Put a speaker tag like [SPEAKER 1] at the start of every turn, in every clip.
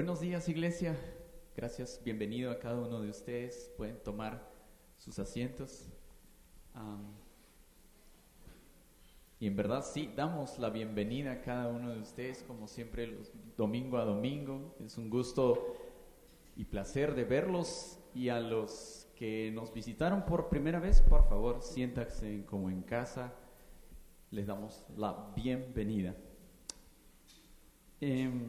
[SPEAKER 1] Buenos días, iglesia. Gracias, bienvenido a cada uno de ustedes. Pueden tomar sus asientos. Y en verdad sí, damos la bienvenida a cada uno de ustedes, como siempre, los- domingo a domingo. Es un gusto y placer de verlos. Y a los que nos visitaron por primera vez, por favor, siéntanse como en casa. Les damos la bienvenida. Em,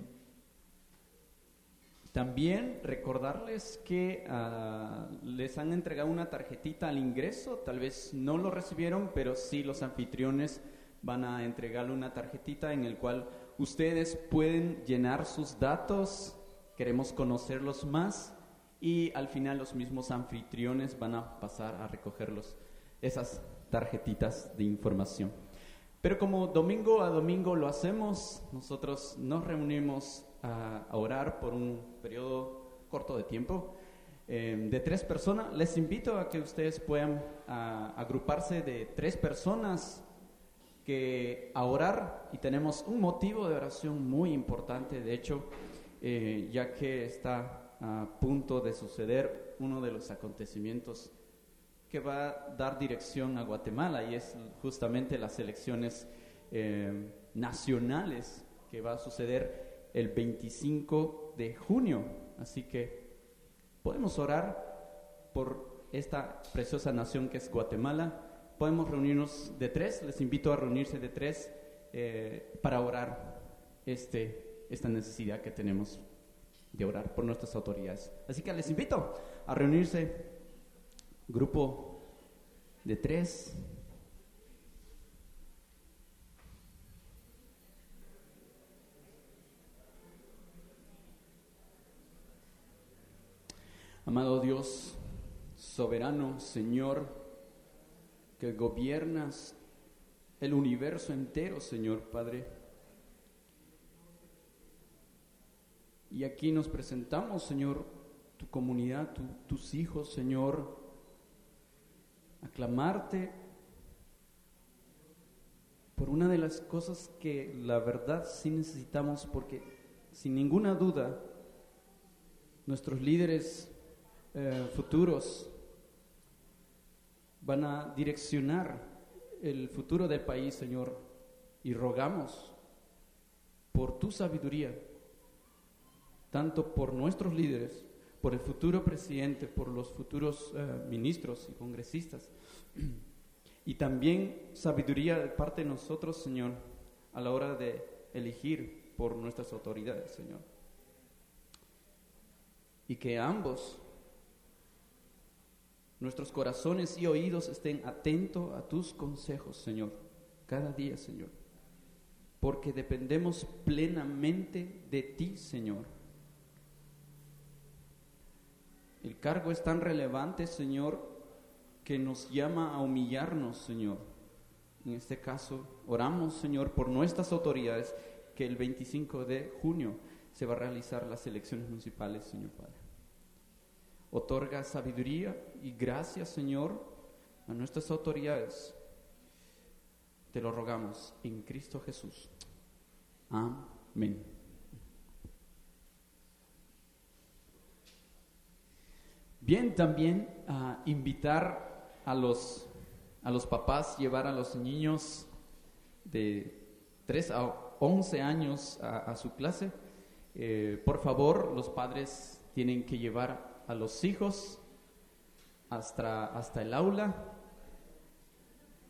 [SPEAKER 1] también recordarles que ah, les han entregado una tarjetita al ingreso, tal vez no lo recibieron, pero sí los anfitriones van a entregarle una tarjetita en el cual ustedes pueden llenar sus datos, queremos conocerlos más y al final los mismos anfitriones van a pasar a recogerlos esas tarjetitas de información. Pero como domingo a domingo lo hacemos, nosotros nos reunimos a, orar por un periodo corto de tiempo eh, de tres personas. Les invito a que ustedes puedan agruparse de tres personas que a orar y tenemos un motivo de oración muy importante, de hecho, eh, ya que está a punto de suceder uno de los acontecimientos que va a dar dirección a Guatemala y es justamente las elecciones eh, nacionales que va a suceder el 25 de junio. Así que podemos orar por esta preciosa nación que es Guatemala. Podemos reunirnos de tres, les invito a reunirse de tres eh, para orar este, esta necesidad que tenemos de orar por nuestras autoridades. Así que les invito a reunirse grupo de tres. Amado Dios, soberano Señor, que gobiernas el universo entero, Señor Padre. Y aquí nos presentamos, Señor, tu comunidad, tu- tus hijos, Señor, aclamarte por una de las cosas que la verdad sí necesitamos, porque sin ninguna duda nuestros líderes eh, futuros van a direccionar el futuro del país, Señor, y rogamos por tu sabiduría, tanto por nuestros líderes, por el futuro presidente, por los futuros eh, ministros y congresistas, y también sabiduría de parte de nosotros, Señor, a la hora de elegir por nuestras autoridades, Señor. Y que ambos, nuestros corazones y oídos estén atentos a tus consejos, Señor, cada día, Señor. Porque dependemos plenamente de ti, Señor. El cargo es tan relevante, Señor, que nos llama a humillarnos, Señor. En este caso, oramos, Señor, por nuestras autoridades, que el 25 de junio se va a realizar las elecciones municipales, Señor Padre. Otorga sabiduría y gracias, Señor, a nuestras autoridades. Te lo rogamos en Cristo Jesús. Amén. Bien, también ah, invitar a los, a los papás, llevar a los niños de 3 a 11 años a, a su clase. Eh, por favor, los padres tienen que llevar a los hijos hasta, hasta el aula.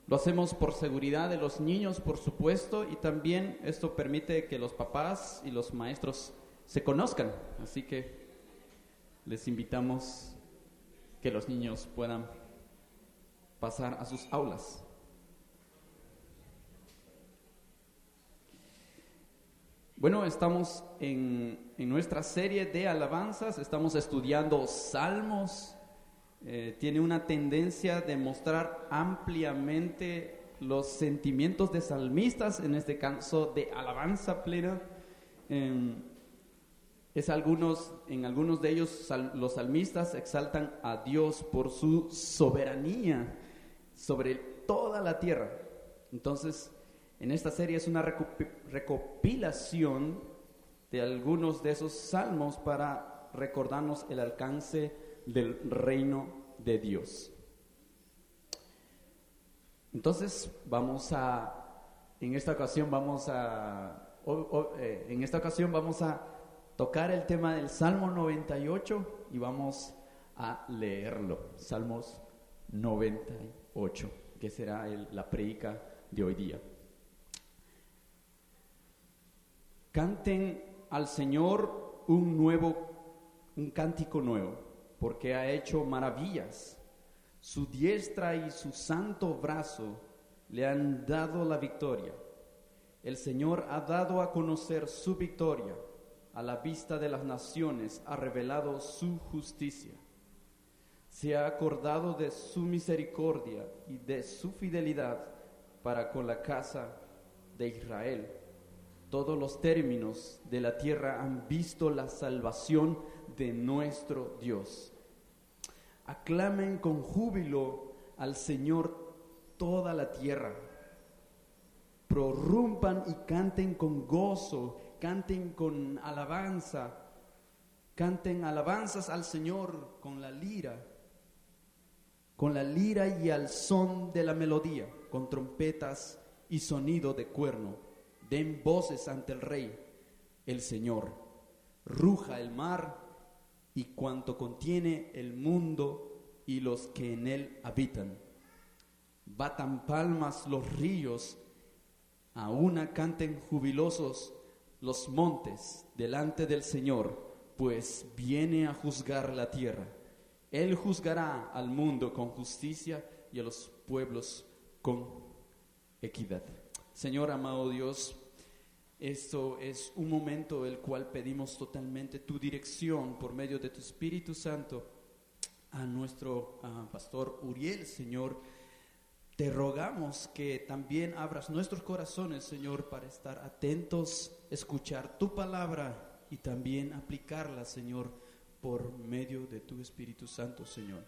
[SPEAKER 1] Lo hacemos por seguridad de los niños, por supuesto, y también esto permite que los papás y los maestros se conozcan. Así que les invitamos que los niños puedan pasar a sus aulas. Bueno, estamos en, en nuestra serie de alabanzas, estamos estudiando salmos. Eh, tiene una tendencia de mostrar ampliamente los sentimientos de salmistas, en este caso de alabanza plena. Em, es algunos, en algunos de ellos los salmistas exaltan a Dios por su soberanía sobre toda la tierra. Entonces, en esta serie es una recopilación de algunos de esos salmos para recordarnos el alcance del reino de Dios. Entonces vamos a, en esta ocasión vamos a, eh, en esta ocasión vamos a tocar el tema del Salmo 98 y vamos a leerlo. Salmos 98, que será la predica de hoy día. Canten al Señor un nuevo, un cántico nuevo, porque ha hecho maravillas. Su diestra y su santo brazo le han dado la victoria. El Señor ha dado a conocer su victoria. A la vista de las naciones ha revelado su justicia. Se ha acordado de su misericordia y de su fidelidad para con la casa de Israel todos los términos de la tierra han visto la salvación de nuestro Dios. Aclamen con júbilo al Señor toda la tierra. Prorrumpan y canten con gozo, canten con alabanza, canten alabanzas al Señor con la lira, con la lira y al son de la melodía, con trompetas y sonido de cuerno den voces ante el Rey, el Señor. Ruja el mar y cuanto contiene el mundo y los que en él habitan. Batan palmas los ríos, a una canten jubilosos los montes delante del Señor, pues viene a juzgar la tierra. Él juzgará al mundo con justicia y a los pueblos con equidad. Señor amado Dios, esto es un momento el cual pedimos totalmente tu dirección por medio de tu Espíritu Santo a nuestro pastor Uriel, Señor. Te rogamos que también abras nuestros corazones, Señor, para estar atentos, escuchar tu palabra y también aplicarla, Señor, por medio de tu Espíritu Santo, Señor.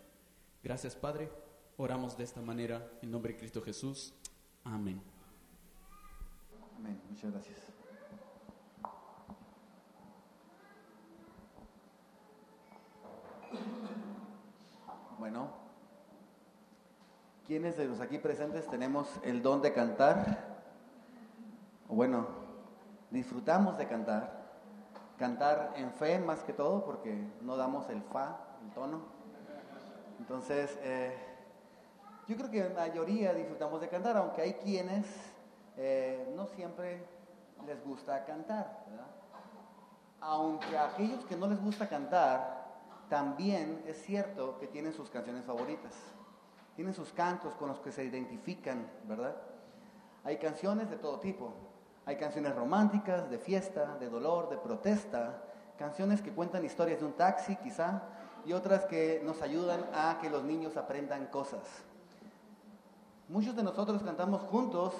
[SPEAKER 1] Gracias, Padre. Oramos de esta manera en nombre de Cristo Jesús. Amén.
[SPEAKER 2] Amén. Muchas gracias. Bueno, ¿quiénes de los aquí presentes tenemos el don de cantar? Bueno, disfrutamos de cantar. Cantar en fe más que todo, porque no damos el fa, el tono. Entonces, eh, yo creo que la mayoría disfrutamos de cantar, aunque hay quienes eh, no siempre les gusta cantar, Aunque a aquellos que no les gusta cantar, también es cierto que tienen sus canciones favoritas, tienen sus cantos con los que se identifican, ¿verdad? Hay canciones de todo tipo, hay canciones románticas, de fiesta, de dolor, de protesta, canciones que cuentan historias de un taxi quizá, y otras que nos ayudan a que los niños aprendan cosas. Muchos de nosotros cantamos juntos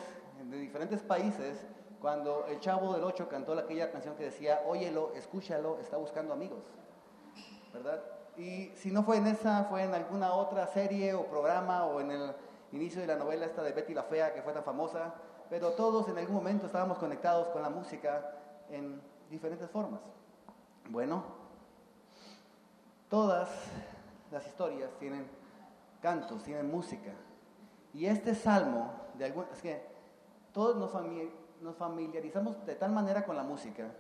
[SPEAKER 2] de diferentes países cuando el chavo del 8 cantó aquella canción que decía, óyelo, escúchalo, está buscando amigos. ¿Verdad? Y si no fue en esa, fue en alguna otra serie o programa o en el inicio de la novela esta de Betty la Fea que fue tan famosa, pero todos en algún momento estábamos conectados con la música en diferentes formas. Bueno, todas las historias tienen cantos, tienen música. Y este salmo, de algún, es que todos nos, familiarizamos de tal manera con la música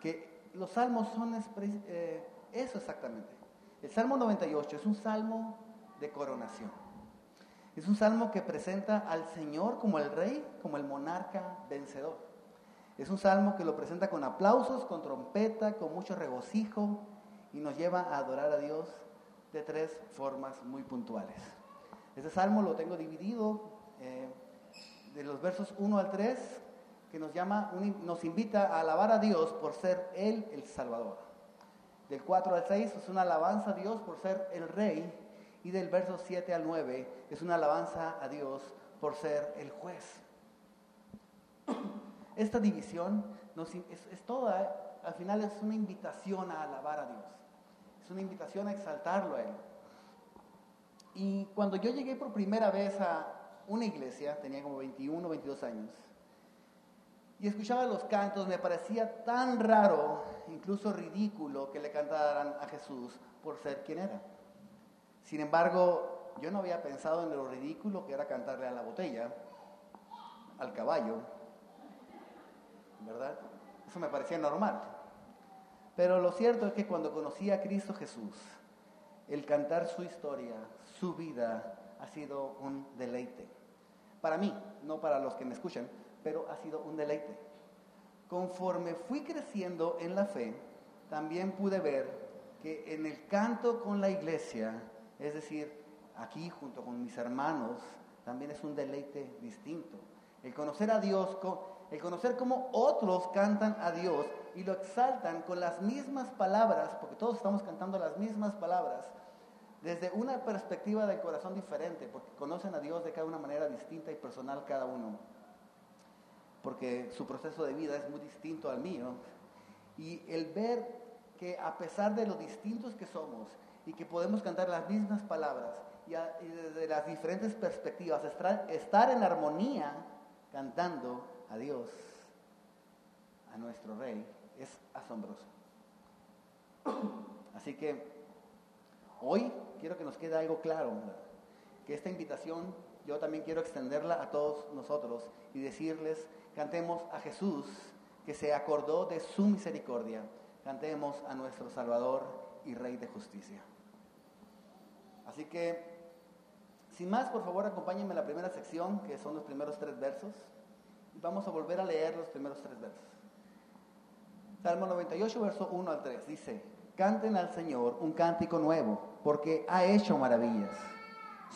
[SPEAKER 2] que los salmos son eh, eso exactamente. El Salmo 98 es un salmo de coronación. Es un salmo que presenta al Señor como el rey, como el monarca vencedor. Es un salmo que lo presenta con aplausos, con trompeta, con mucho regocijo y nos lleva a adorar a Dios de tres formas muy puntuales. Este salmo lo tengo dividido eh, de los versos 1 al 3, que nos, llama, nos invita a alabar a Dios por ser Él el Salvador. Del 4 al 6 es una alabanza a Dios por ser el rey. Y del verso 7 al 9 es una alabanza a Dios por ser el juez. Esta división es, toda, al final es una invitación a alabar a Dios. Es una invitación a exaltarlo a Él. Y cuando yo llegué por primera vez a una iglesia, tenía como 21, 22 años, y escuchaba los cantos, me parecía tan raro, incluso ridículo, que le cantaran a Jesús por ser quien era. Sin embargo, yo no había pensado en lo ridículo que era cantarle a la botella, al caballo, ¿verdad? Eso me parecía normal. Pero lo cierto es que cuando conocí a Cristo Jesús, el cantar su historia, su vida, ha sido un deleite. Para mí, no para los que me escuchan, pero ha sido un deleite. Conforme fui creciendo en la fe, también pude ver que en el canto con la iglesia, es decir, aquí junto con mis hermanos, también es un deleite distinto. El conocer a Dios, el conocer cómo otros cantan a Dios y lo exaltan con las mismas palabras, porque todos estamos cantando las mismas palabras, desde una perspectiva del corazón diferente, porque conocen a Dios de cada una manera distinta y personal cada uno, porque su proceso de vida es muy distinto al mío. Y el ver que a pesar de lo distintos que somos y que podemos cantar las mismas palabras y, desde las diferentes perspectivas, estar en armonía cantando a Dios, a nuestro Rey, es asombroso. Así que hoy quiero que nos quede algo claro, que esta invitación yo también quiero extenderla a todos nosotros y decirles, cantemos a Jesús que se acordó de su misericordia, cantemos a nuestro Salvador y Rey de justicia. Así que, sin más, por favor, acompáñenme a la primera sección, que son los primeros tres versos. Vamos a volver a leer los primeros tres versos. Salmo 98, verso 1 al 3, dice, canten al Señor un cántico nuevo, porque ha hecho maravillas.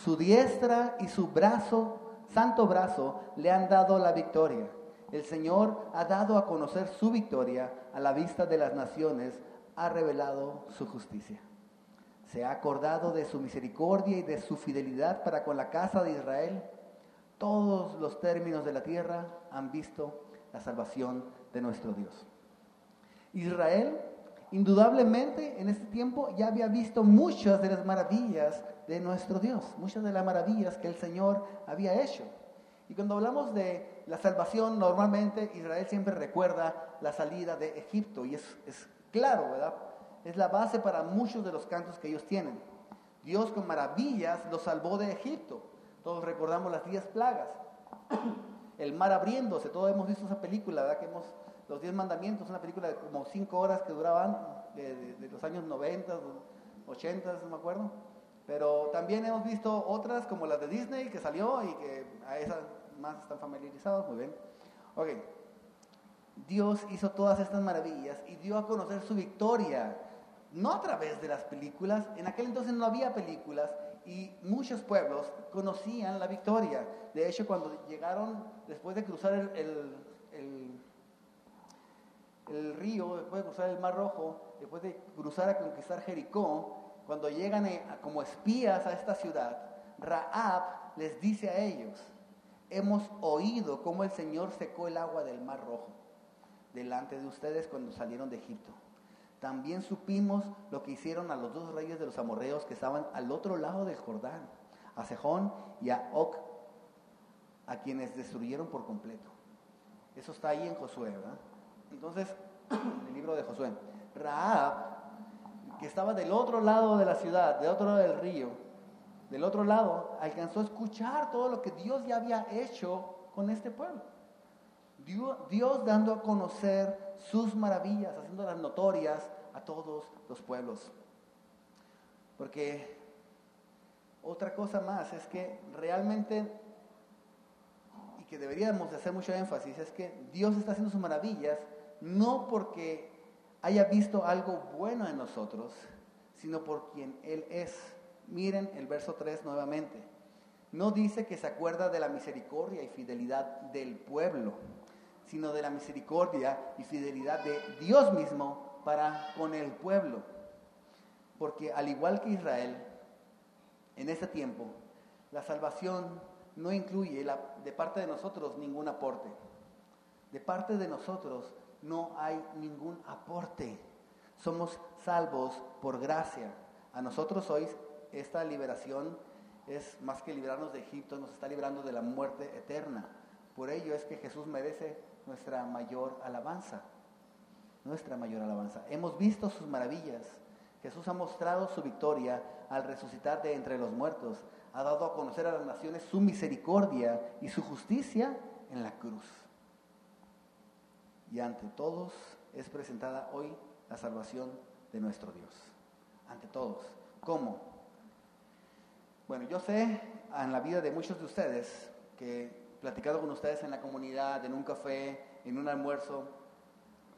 [SPEAKER 2] Su diestra y su brazo, santo brazo, le han dado la victoria. El Señor ha dado a conocer su victoria a la vista de las naciones, ha revelado su justicia. Se ha acordado de su misericordia y de su fidelidad para con la casa de Israel. Todos los términos de la tierra han visto la salvación de nuestro Dios. Israel, indudablemente, en este tiempo ya había visto muchas de las maravillas de nuestro Dios, muchas de las maravillas que el Señor había hecho. Y cuando hablamos de la salvación, normalmente Israel siempre recuerda la salida de Egipto, y es, es claro, ¿verdad? Es la base para muchos de los cantos que ellos tienen. Dios con maravillas los salvó de Egipto. Todos recordamos las diez plagas. El mar abriéndose, todos hemos visto esa película, ¿verdad? Que hemos los Diez Mandamientos, una película de como cinco horas que duraban de, los años 90, 80, no me acuerdo. Pero también hemos visto otras como las de Disney que salió y que a esas están familiarizados, muy bien. Ok, Dios hizo todas estas maravillas y dio a conocer su victoria, no a través de las películas, en aquel entonces no había películas y muchos pueblos conocían la victoria. De hecho, cuando llegaron, después de cruzar el el río, después de cruzar el Mar Rojo, después de cruzar a conquistar Jericó, cuando llegan como espías a esta ciudad, Raab les dice a ellos, hemos oído cómo el Señor secó el agua del Mar Rojo delante de ustedes cuando salieron de Egipto. También supimos lo que hicieron a los dos reyes de los amorreos que estaban al otro lado del Jordán, a Sejón y a Oc, a quienes destruyeron por completo. Eso está ahí en Josué, ¿verdad? Entonces, el libro de Josué, Raab, que estaba del otro lado de la ciudad, del otro lado del río, del otro lado, alcanzó a escuchar todo lo que Dios ya había hecho con este pueblo. Dios, dando a conocer sus maravillas, haciéndolas notorias a todos los pueblos. Porque otra cosa más es que realmente, y que deberíamos de hacer mucho énfasis, es que Dios está haciendo sus maravillas no porque haya visto algo bueno en nosotros, sino por quien Él es. Miren el verso 3 nuevamente. No dice que se acuerda de la misericordia y fidelidad del pueblo, sino de la misericordia y fidelidad de Dios mismo para con el pueblo. Porque al igual que Israel, en ese tiempo, la salvación no incluye de parte de nosotros ningún aporte. De parte de nosotros no hay ningún aporte. Somos salvos por gracia. A nosotros hoy esta liberación es más que librarnos de Egipto, nos está librando de la muerte eterna. Por ello es que Jesús merece nuestra mayor alabanza. Nuestra mayor alabanza. Hemos visto sus maravillas. Jesús ha mostrado su victoria al resucitar de entre los muertos. Ha dado a conocer a las naciones su misericordia y su justicia en la cruz. Y ante todos es presentada hoy la salvación de nuestro Dios. Ante todos. ¿Cómo? Bueno, yo sé en la vida de muchos de ustedes que platicado con ustedes en la comunidad, en un café, en un almuerzo,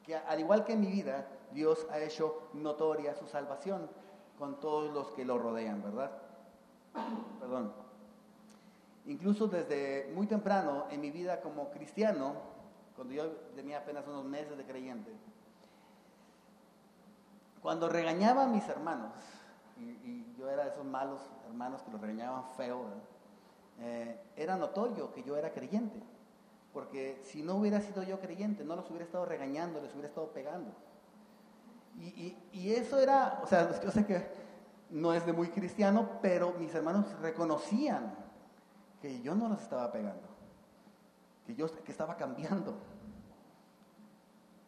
[SPEAKER 2] que al igual que en mi vida, Dios ha hecho notoria su salvación con todos los que lo rodean, ¿verdad? Perdón. Incluso desde muy temprano en mi vida como cristiano, cuando yo tenía apenas unos meses de creyente, cuando regañaba a mis hermanos, y, yo era de esos malos hermanos que los regañaban feo. Eh, era notorio que yo era creyente. Porque si no hubiera sido yo creyente, no los hubiera estado regañando, les hubiera estado pegando. Y, eso era, o sea, yo sé que no es de muy cristiano, pero mis hermanos reconocían que yo no los estaba pegando, que yo que estaba cambiando.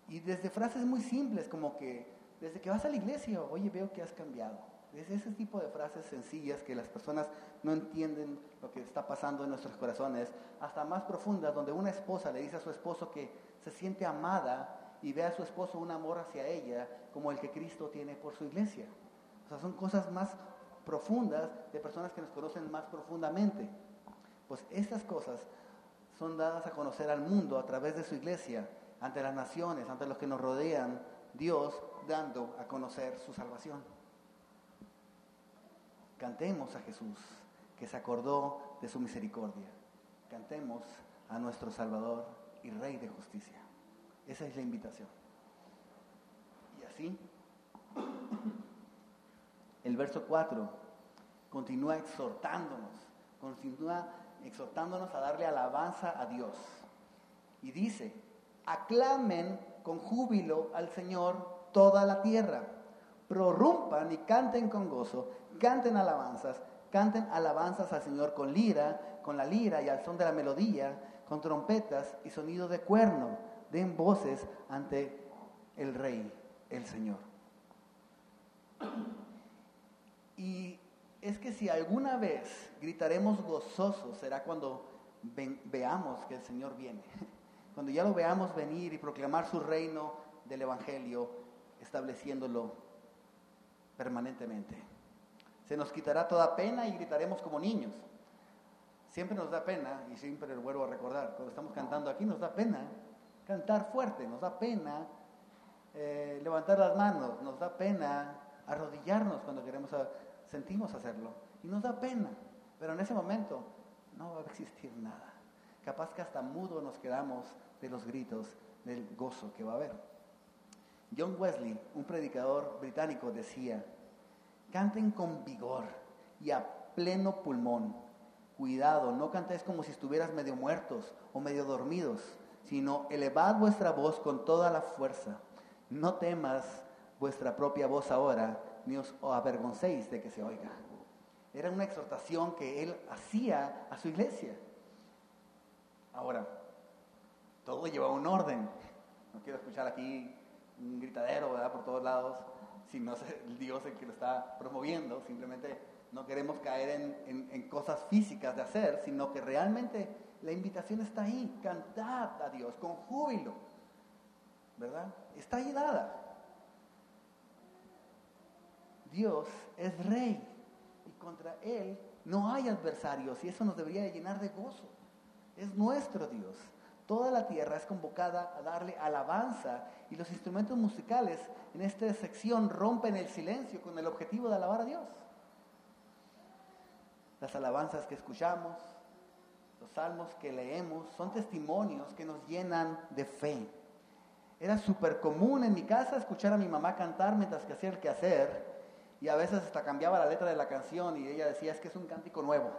[SPEAKER 2] Y desde frases muy simples, como que desde que vas a la iglesia, oye, veo que has cambiado. Es ese tipo de frases sencillas que las personas no entienden lo que está pasando en nuestros corazones, hasta más profundas, donde una esposa le dice a su esposo que se siente amada y ve a su esposo un amor hacia ella como el que Cristo tiene por su iglesia. O sea, son cosas más profundas de personas que nos conocen más profundamente. Pues estas cosas son dadas a conocer al mundo a través de su iglesia, ante las naciones, ante los que nos rodean, Dios dando a conocer su salvación. Cantemos a Jesús, que se acordó de su misericordia. Cantemos a nuestro Salvador y Rey de justicia. Esa es la invitación. Y así, el verso 4 continúa exhortándonos, continúa exhortándonos a darle alabanza a Dios. Y dice, aclamen con júbilo al Señor toda la tierra, prorrumpan y canten con gozo canten alabanzas, canten alabanzas al Señor con lira, con la lira y al son de la melodía, con trompetas y sonido de cuerno. Den voces ante el Rey, el Señor. Y es que si alguna vez gritaremos gozosos, será cuando veamos que el Señor viene. Cuando ya lo veamos venir y proclamar su reino del Evangelio, estableciéndolo permanentemente. Se nos quitará toda pena y gritaremos como niños. Siempre nos da pena, y siempre lo vuelvo a recordar, cuando estamos cantando aquí nos da pena cantar fuerte, nos da pena eh, levantar las manos, nos da pena arrodillarnos cuando queremos, sentimos hacerlo, y nos da pena, pero en ese momento no va a existir nada. Capaz que hasta mudo nos quedamos de los gritos del gozo que va a haber. John Wesley, un predicador británico, decía, Canten con vigor y a pleno pulmón. Cuidado, no cantéis como si estuvieras medio muertos o medio dormidos, sino elevad vuestra voz con toda la fuerza. No temas vuestra propia voz ahora, ni os avergoncéis de que se oiga. Era una exhortación que él hacía a su iglesia. Ahora, todo lleva un orden. No quiero escuchar aquí un gritadero, ¿verdad? Por todos lados si no es el Dios el que lo está promoviendo, simplemente no queremos caer en, cosas físicas de hacer, sino que realmente la invitación está ahí, cantad a Dios con júbilo, ¿verdad? Está ahí dada. Dios es rey y contra Él no hay adversarios y eso nos debería llenar de gozo. Es nuestro Dios. Toda la tierra es convocada a darle alabanza y los instrumentos musicales en esta sección rompen el silencio con el objetivo de alabar a Dios. Las alabanzas que escuchamos, los salmos que leemos, son testimonios que nos llenan de fe. Era súper común en mi casa escuchar a mi mamá cantar mientras que hacía el quehacer y a veces hasta cambiaba la letra de la canción y ella decía es que es un cántico nuevo.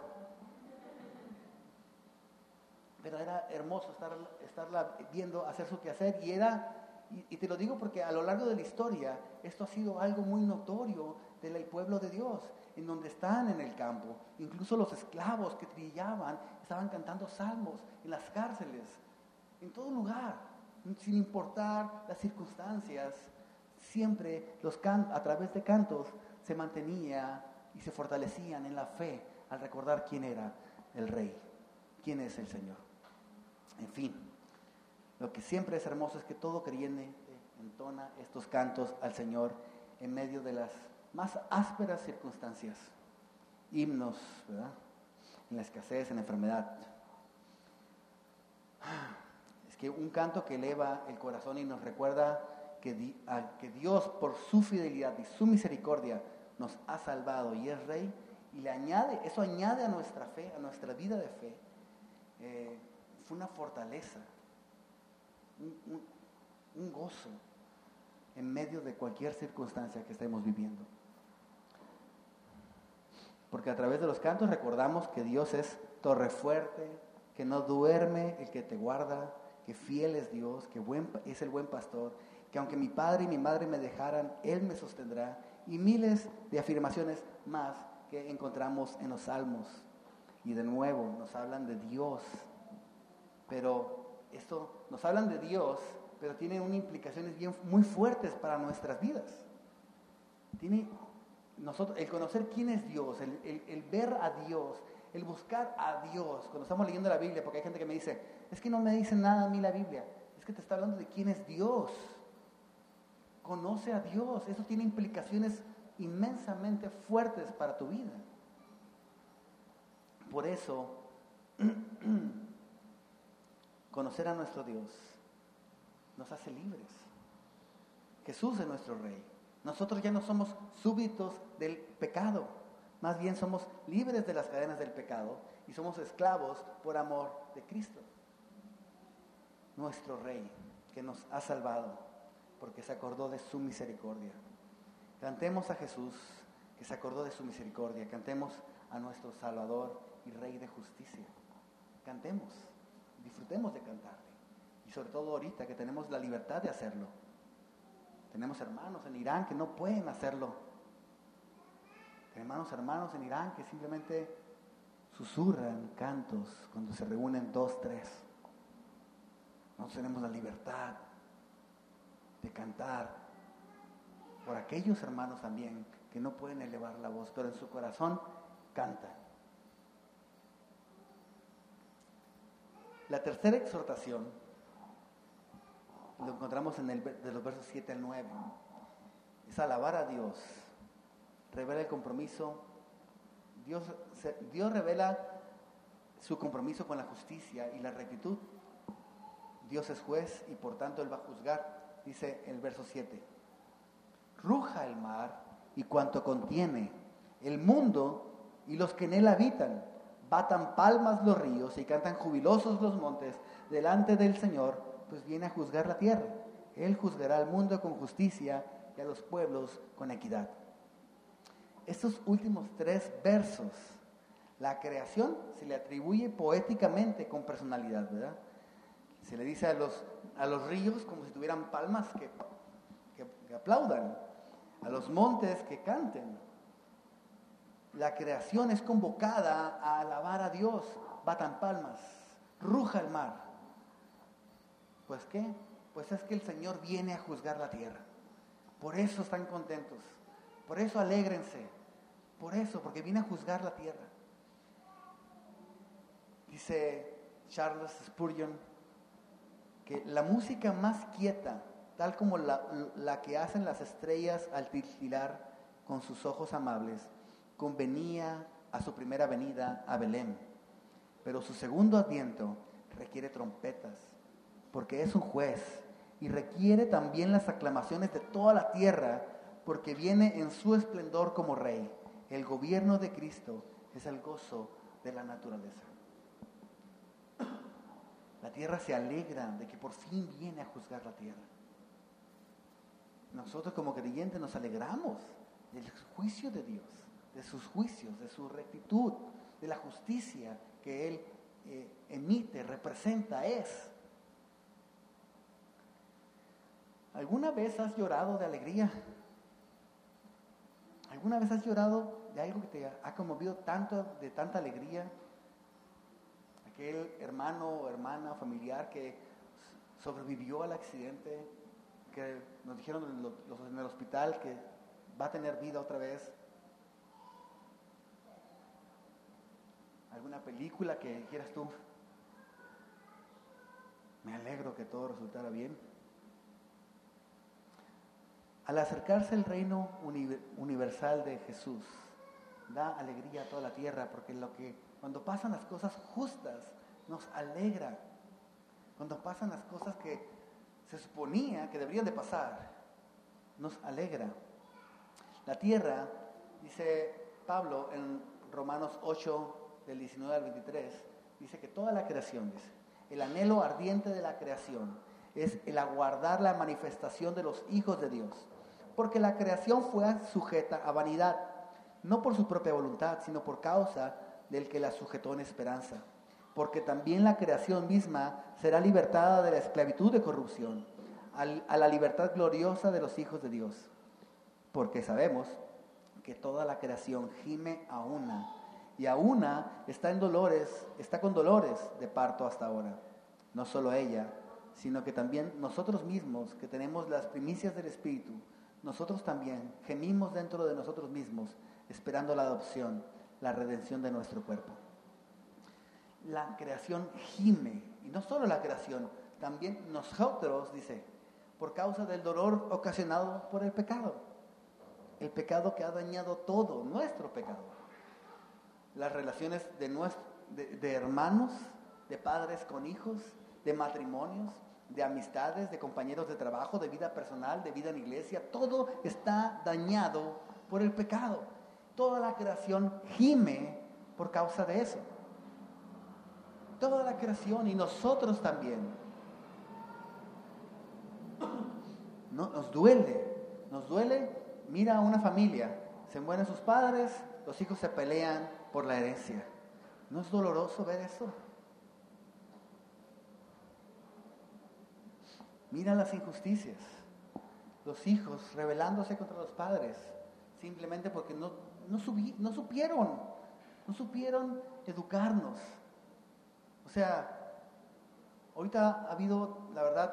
[SPEAKER 2] Pero era hermoso estar, estarla viendo hacer su quehacer y era, y, te lo digo porque a lo largo de la historia esto ha sido algo muy notorio del pueblo de Dios. en donde están en el campo. Incluso los esclavos que trillaban estaban cantando salmos en las cárceles, en todo lugar, sin importar las circunstancias. Siempre los a través de cantos se mantenía y se fortalecían en la fe al recordar quién era el rey, quién es el Señor. En fin, lo que siempre es hermoso es que todo creyente entona estos cantos al Señor en medio de las más ásperas circunstancias. Himnos, ¿verdad? En la escasez, en la enfermedad. Es que un canto que eleva el corazón y nos recuerda que, Dios por su fidelidad y su misericordia nos ha salvado y es rey, y le añade, eso añade a nuestra fe, a nuestra vida de fe, eh, fue una fortaleza, un gozo en medio de cualquier circunstancia que estemos viviendo. Porque a través de los cantos recordamos que Dios es torre fuerte, que no duerme el que te guarda, que fiel es Dios, que es el buen pastor, que aunque mi padre y mi madre me dejaran, Él me sostendrá, y miles de afirmaciones más que encontramos en los salmos. Y de nuevo nos hablan de Dios, pero esto nos hablan de Dios, pero tiene unas implicaciones bien, muy fuertes para nuestras vidas. Tiene nosotros, el conocer quién es Dios, el, ver a Dios, el buscar a Dios. Cuando estamos leyendo la Biblia, porque hay gente que me dice, es que no me dice nada a mí la Biblia, es que te está hablando de quién es Dios. Conoce a Dios, eso tiene implicaciones inmensamente fuertes para tu vida. Por eso, conocer a nuestro Dios nos hace libres. Jesús es nuestro Rey. Nosotros ya no somos súbitos del pecado, más bien somos libres de las cadenas del pecado y somos esclavos por amor de Cristo. Nuestro Rey que nos ha salvado porque se acordó de su misericordia. Cantemos a Jesús que se acordó de su misericordia. Cantemos a nuestro Salvador y Rey de justicia. Cantemos, disfrutemos de cantarle. Y sobre todo ahorita que tenemos la libertad de hacerlo. Tenemos hermanos en Irán que no pueden hacerlo. Tenemos hermanos en Irán que simplemente susurran cantos cuando se reúnen dos, tres. Nosotros tenemos la libertad de cantar por aquellos hermanos también que no pueden elevar la voz, pero en su corazón cantan. La tercera exhortación lo encontramos en el, de los versos 7 al 9. Es alabar a Dios, revela el compromiso. Dios, Dios revela su compromiso con la justicia y la rectitud. Dios es juez y por tanto Él va a juzgar, dice el verso 7. Ruja el mar y cuanto contiene, el mundo y los que en él habitan. Batan palmas los ríos y cantan jubilosos los montes delante del Señor pues viene a juzgar la tierra. Él juzgará al mundo con justicia y a los pueblos con equidad. Estos últimos tres versos, la creación se le atribuye poéticamente con personalidad, ¿verdad? Se le dice a los, a los ríos como si tuvieran palmas que, que aplaudan, a los montes que canten. La creación es convocada a alabar a Dios, batan palmas, ruja el mar. Pues qué? Pues es que el Señor viene a juzgar la tierra. Por eso están contentos. Por eso alégrense. Por eso, porque viene a juzgar la tierra. Dice Charles Spurgeon que la música más quieta, tal como la, que hacen las estrellas al titilar con sus ojos amables, convenía a su primera venida a Belén. Pero su segundo adviento requiere trompetas, porque es un juez y requiere también las aclamaciones de toda la tierra, porque viene en su esplendor como rey. El gobierno de Cristo es el gozo de la naturaleza. La tierra se alegra de que por fin viene a juzgar la tierra. Nosotros como creyentes nos alegramos del juicio de Dios, de sus juicios, de su rectitud, de la justicia que Él eh, emite, representa, es. ¿Alguna vez has llorado de alegría? ¿Alguna vez has llorado de algo que te ha conmovido tanto, de tanta alegría? Aquel hermano o hermana familiar que sobrevivió al accidente, que nos dijeron en el hospital que va a tener vida otra vez. ¿Alguna película que quieras tú? Me alegro que todo resultara bien. Al acercarse el reino universal de Jesús, da alegría a toda la tierra, porque lo que cuando pasan las cosas justas nos alegra. Cuando pasan las cosas que se suponía que deberían de pasar, nos alegra. La tierra, dice Pablo en Romanos 8, del 19 al 23, dice que toda la creación, dice, el anhelo ardiente de la creación es el aguardar la manifestación de los hijos de Dios, porque la creación fue sujeta a vanidad, no por su propia voluntad, sino por causa del que la sujetó en esperanza, porque también la creación misma será libertada de la esclavitud de corrupción a la libertad gloriosa de los hijos de Dios porque sabemos que toda la creación gime a una y a una está en dolores, está con dolores de parto hasta ahora. No solo ella, sino que también nosotros mismos que tenemos las primicias del Espíritu, nosotros también gemimos dentro de nosotros mismos esperando la adopción, la redención de nuestro cuerpo. La creación gime, y no solo la creación, también nosotros, dice, por causa del dolor ocasionado por el pecado el pecado que ha dañado todo, nuestro pecado. Las relaciones de, de, hermanos, de padres con hijos, de matrimonios, de amistades, de compañeros de trabajo, de vida personal, de vida en iglesia, todo está dañado por el pecado. Toda la creación gime por causa de eso. Toda la creación y nosotros también. No, nos duele, nos duele mira a una familia, se mueren sus padres, los hijos se pelean por la herencia. ¿No es doloroso ver eso? Mira las injusticias. Los hijos rebelándose contra los padres, simplemente porque no, no, no supieron, no supieron educarnos. O sea, ahorita ha habido, la verdad,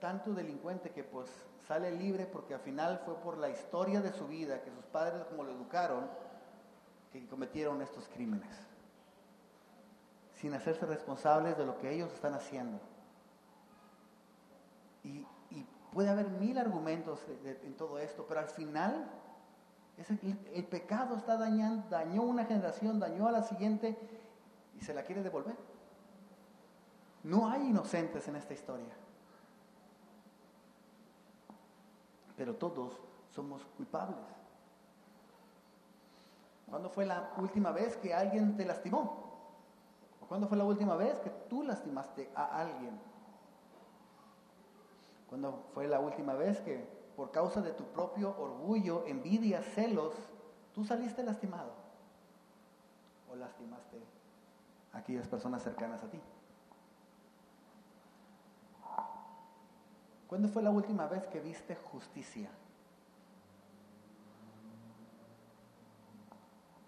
[SPEAKER 2] tanto delincuente que pues sale libre porque al final fue por la historia de su vida, que sus padres como lo educaron, que cometieron estos crímenes, sin hacerse responsables de lo que ellos están haciendo. Y, puede haber mil argumentos en todo esto, pero al final el, pecado está dañando, dañó una generación, dañó a la siguiente y se la quiere devolver. No hay inocentes en esta historia. pero todos somos culpables. ¿Cuándo fue la última vez que alguien te lastimó? ¿O cuándo fue la última vez que tú lastimaste a alguien? ¿Cuándo fue la última vez que por causa de tu propio orgullo, envidia, celos, tú saliste lastimado? ¿O lastimaste a aquellas personas cercanas a ti? ¿Cuándo fue la última vez que viste justicia?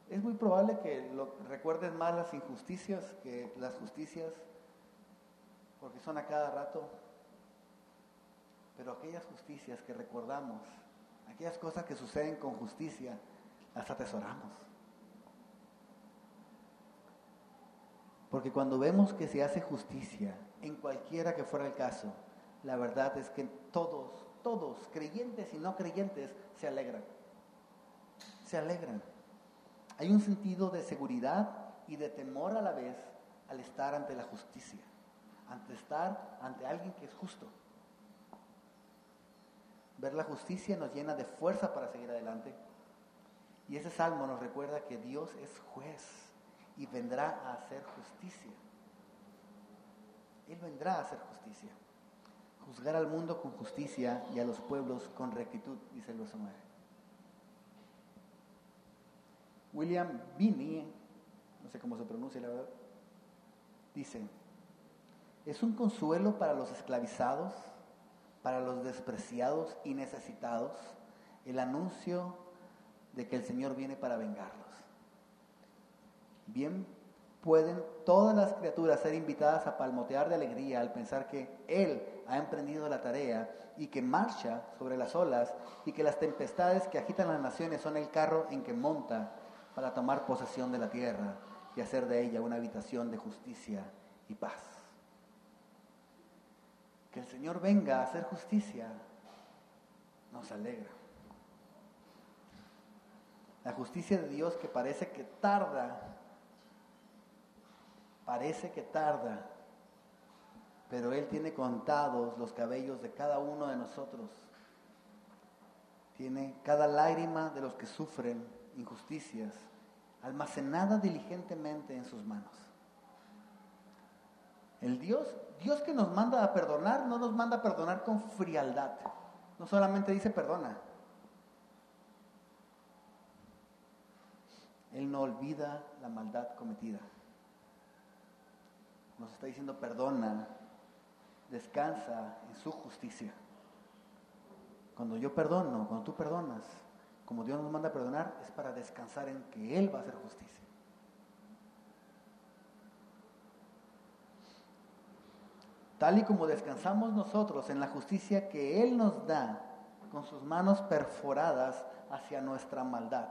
[SPEAKER 2] Es muy probable que lo, recuerdes más las injusticias que las justicias, porque son a cada rato. Pero aquellas justicias que recordamos, aquellas cosas que suceden con justicia, las atesoramos. Porque cuando vemos que se hace justicia, en cualquiera que fuera el caso, la verdad es que todos, todos, creyentes y no creyentes, se alegran. Se alegran. Hay un sentido de seguridad y de temor a la vez al estar ante la justicia, ante estar ante alguien que es justo. Ver la justicia nos llena de fuerza para seguir adelante. Y ese salmo nos recuerda que Dios es juez y vendrá a hacer justicia. Él vendrá a hacer justicia juzgar al mundo con justicia y a los pueblos con rectitud, dice el verso 9. William Binney, no sé cómo se pronuncia la verdad, dice, es un consuelo para los esclavizados, para los despreciados y necesitados, el anuncio de que el Señor viene para vengarlos. Bien pueden todas las criaturas ser invitadas a palmotear de alegría al pensar que Él ha emprendido la tarea y que marcha sobre las olas y que las tempestades que agitan las naciones son el carro en que monta para tomar posesión de la tierra y hacer de ella una habitación de justicia y paz. Que el Señor venga a hacer justicia nos alegra. La justicia de Dios que parece que tarda, parece que tarda, pero Él tiene contados los cabellos de cada uno de nosotros. Tiene cada lágrima de los que sufren injusticias almacenada diligentemente en sus manos. El Dios, Dios que nos manda a perdonar, no nos manda a perdonar con frialdad. No solamente dice perdona. Él no olvida la maldad cometida. Nos está diciendo perdona, descansa en su justicia. Cuando yo perdono, cuando tú perdonas, como Dios nos manda a perdonar, es para descansar en que Él va a hacer justicia. Tal y como descansamos nosotros en la justicia que Él nos da con sus manos perforadas hacia nuestra maldad.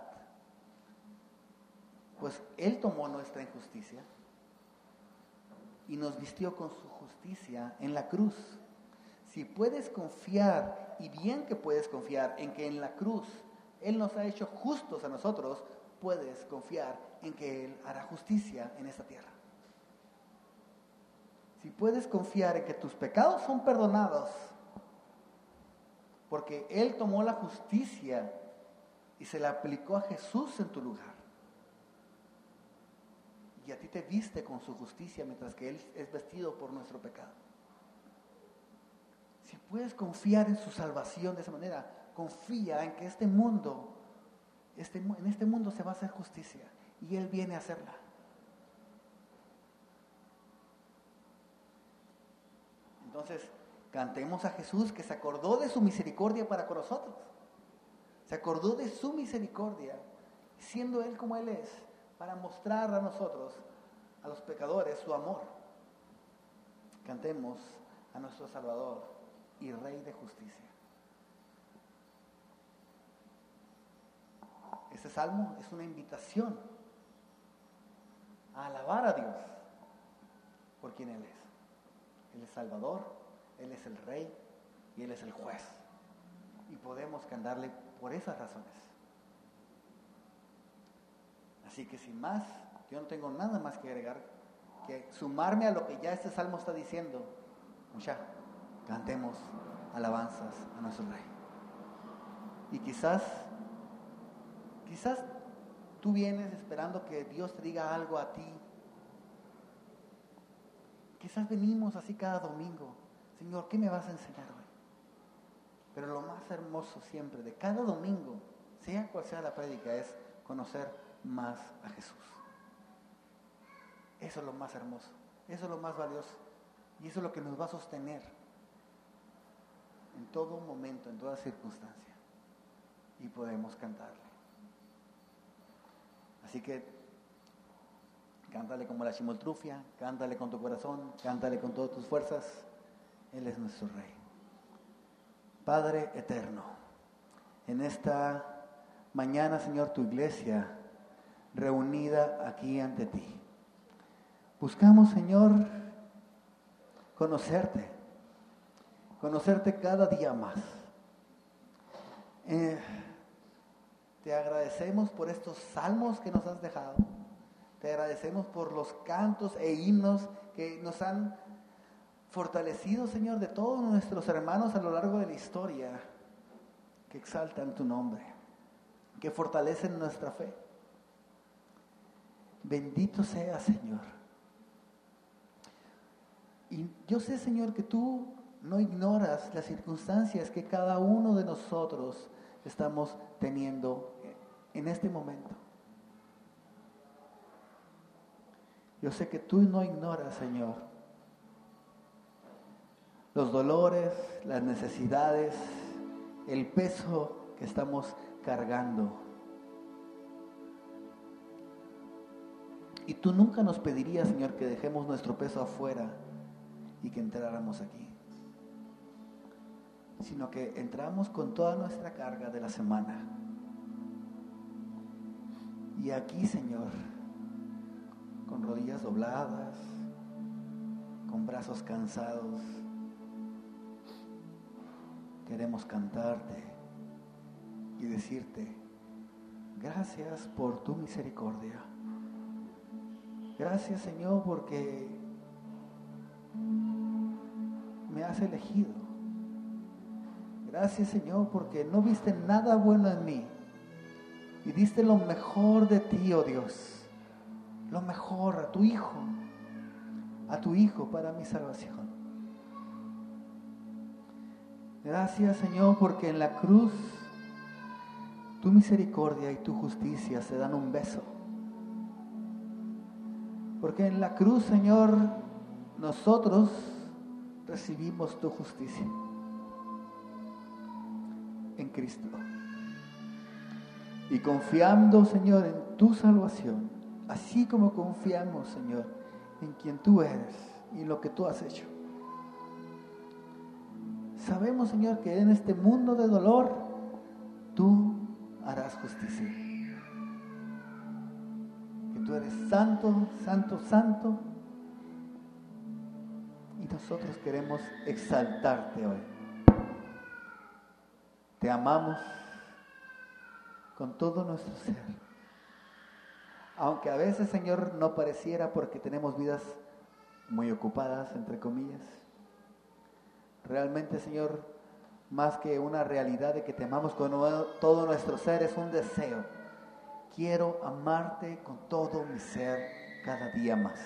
[SPEAKER 2] Pues Él tomó nuestra injusticia y nos vistió con su justicia en la cruz. Si puedes confiar, y bien que puedes confiar, en que en la cruz Él nos ha hecho justos a nosotros, puedes confiar en que Él hará justicia en esta tierra. Si puedes confiar en que tus pecados son perdonados, porque Él tomó la justicia y se la aplicó a Jesús en tu lugar. Y a ti te viste con su justicia mientras que Él es vestido por nuestro pecado. Si puedes confiar en su salvación de esa manera, confía en que este mundo, este, en este mundo se va a hacer justicia y Él viene a hacerla. Entonces, cantemos a Jesús que se acordó de su misericordia para con nosotros. Se acordó de su misericordia, siendo Él como Él es, para mostrar a nosotros, a los pecadores, su amor. Cantemos a nuestro Salvador y Rey de justicia. Este salmo es una invitación a alabar a Dios por quien Él es. Él es Salvador, Él es el Rey y Él es el juez. Y podemos cantarle por esas razones. Así que sin más, yo no tengo nada más que agregar que sumarme a lo que ya este salmo está diciendo. Ya, cantemos alabanzas a nuestro Rey. Y quizás, quizás tú vienes esperando que Dios te diga algo a ti Quizás venimos así cada domingo. Señor, ¿qué me vas a enseñar hoy? Pero lo más hermoso siempre de cada domingo, sea cual sea la prédica, es conocer más a Jesús. Eso es lo más hermoso, eso es lo más valioso y eso es lo que nos va a sostener en todo momento, en toda circunstancia. Y podemos cantarle. Así que Cántale como la chimoltrufia, cántale con tu corazón, cántale con todas tus fuerzas. Él es nuestro Rey. Padre eterno, en esta mañana, Señor, tu iglesia reunida aquí ante ti. Buscamos, Señor, conocerte, conocerte cada día más. Eh, te agradecemos por estos salmos que nos has dejado. Te agradecemos por los cantos e himnos que nos han fortalecido, Señor, de todos nuestros hermanos a lo largo de la historia, que exaltan tu nombre, que fortalecen nuestra fe. Bendito sea, Señor. Y yo sé, Señor, que tú no ignoras las circunstancias que cada uno de nosotros estamos teniendo en este momento. Yo sé que tú no ignoras, Señor, los dolores, las necesidades, el peso que estamos cargando. Y tú nunca nos pedirías, Señor, que dejemos nuestro peso afuera y que entráramos aquí, sino que entramos con toda nuestra carga de la semana. Y aquí, Señor, con rodillas dobladas, con brazos cansados, queremos cantarte y decirte, gracias por tu misericordia. Gracias Señor porque me has elegido. Gracias Señor porque no viste nada bueno en mí y diste lo mejor de ti, oh Dios. Lo mejor a tu Hijo, a tu Hijo para mi salvación. Gracias Señor porque en la cruz tu misericordia y tu justicia se dan un beso. Porque en la cruz, Señor, nosotros recibimos tu justicia en Cristo. Y confiando, Señor, en tu salvación, así como confiamos, Señor, en quien tú eres y lo que tú has hecho. Sabemos, Señor, que en este mundo de dolor, tú harás justicia. Que tú eres santo, santo, santo. Y nosotros queremos exaltarte hoy. Te amamos con todo nuestro ser. Aunque a veces, Señor, no pareciera porque tenemos vidas muy ocupadas, entre comillas. Realmente, Señor, más que una realidad de que te amamos con todo nuestro ser, es un deseo. Quiero amarte con todo mi ser cada día más.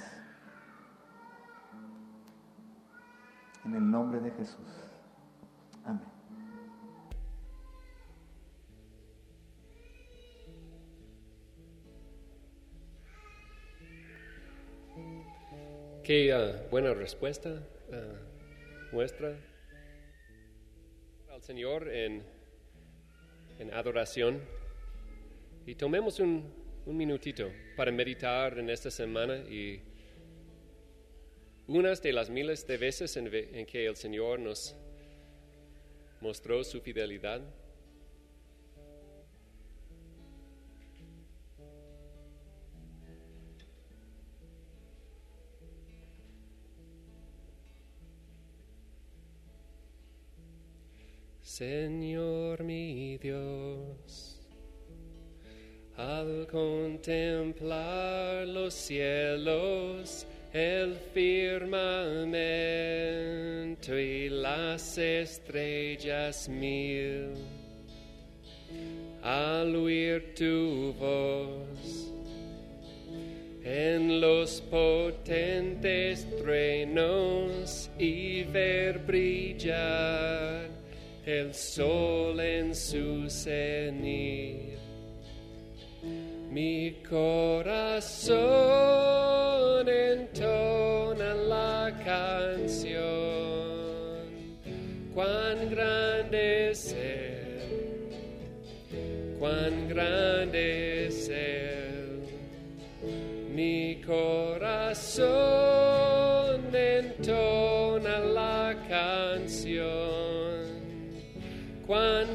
[SPEAKER 2] En el nombre de Jesús. Amén.
[SPEAKER 3] Qué buena respuesta uh, muestra al Señor en, en adoración y tomemos un, un minutito para meditar en esta semana y unas de las miles de veces en, en que el Señor nos mostró su fidelidad. Señor mi Dios, al contemplar los cielos, el firmamento y las estrellas mil, al oír tu voz, en los potentes truenos y ver brillar el sol en su cenit. Mi corazón entona la canción, cuán grande es Él, cuán grande es Él. Mi corazón entona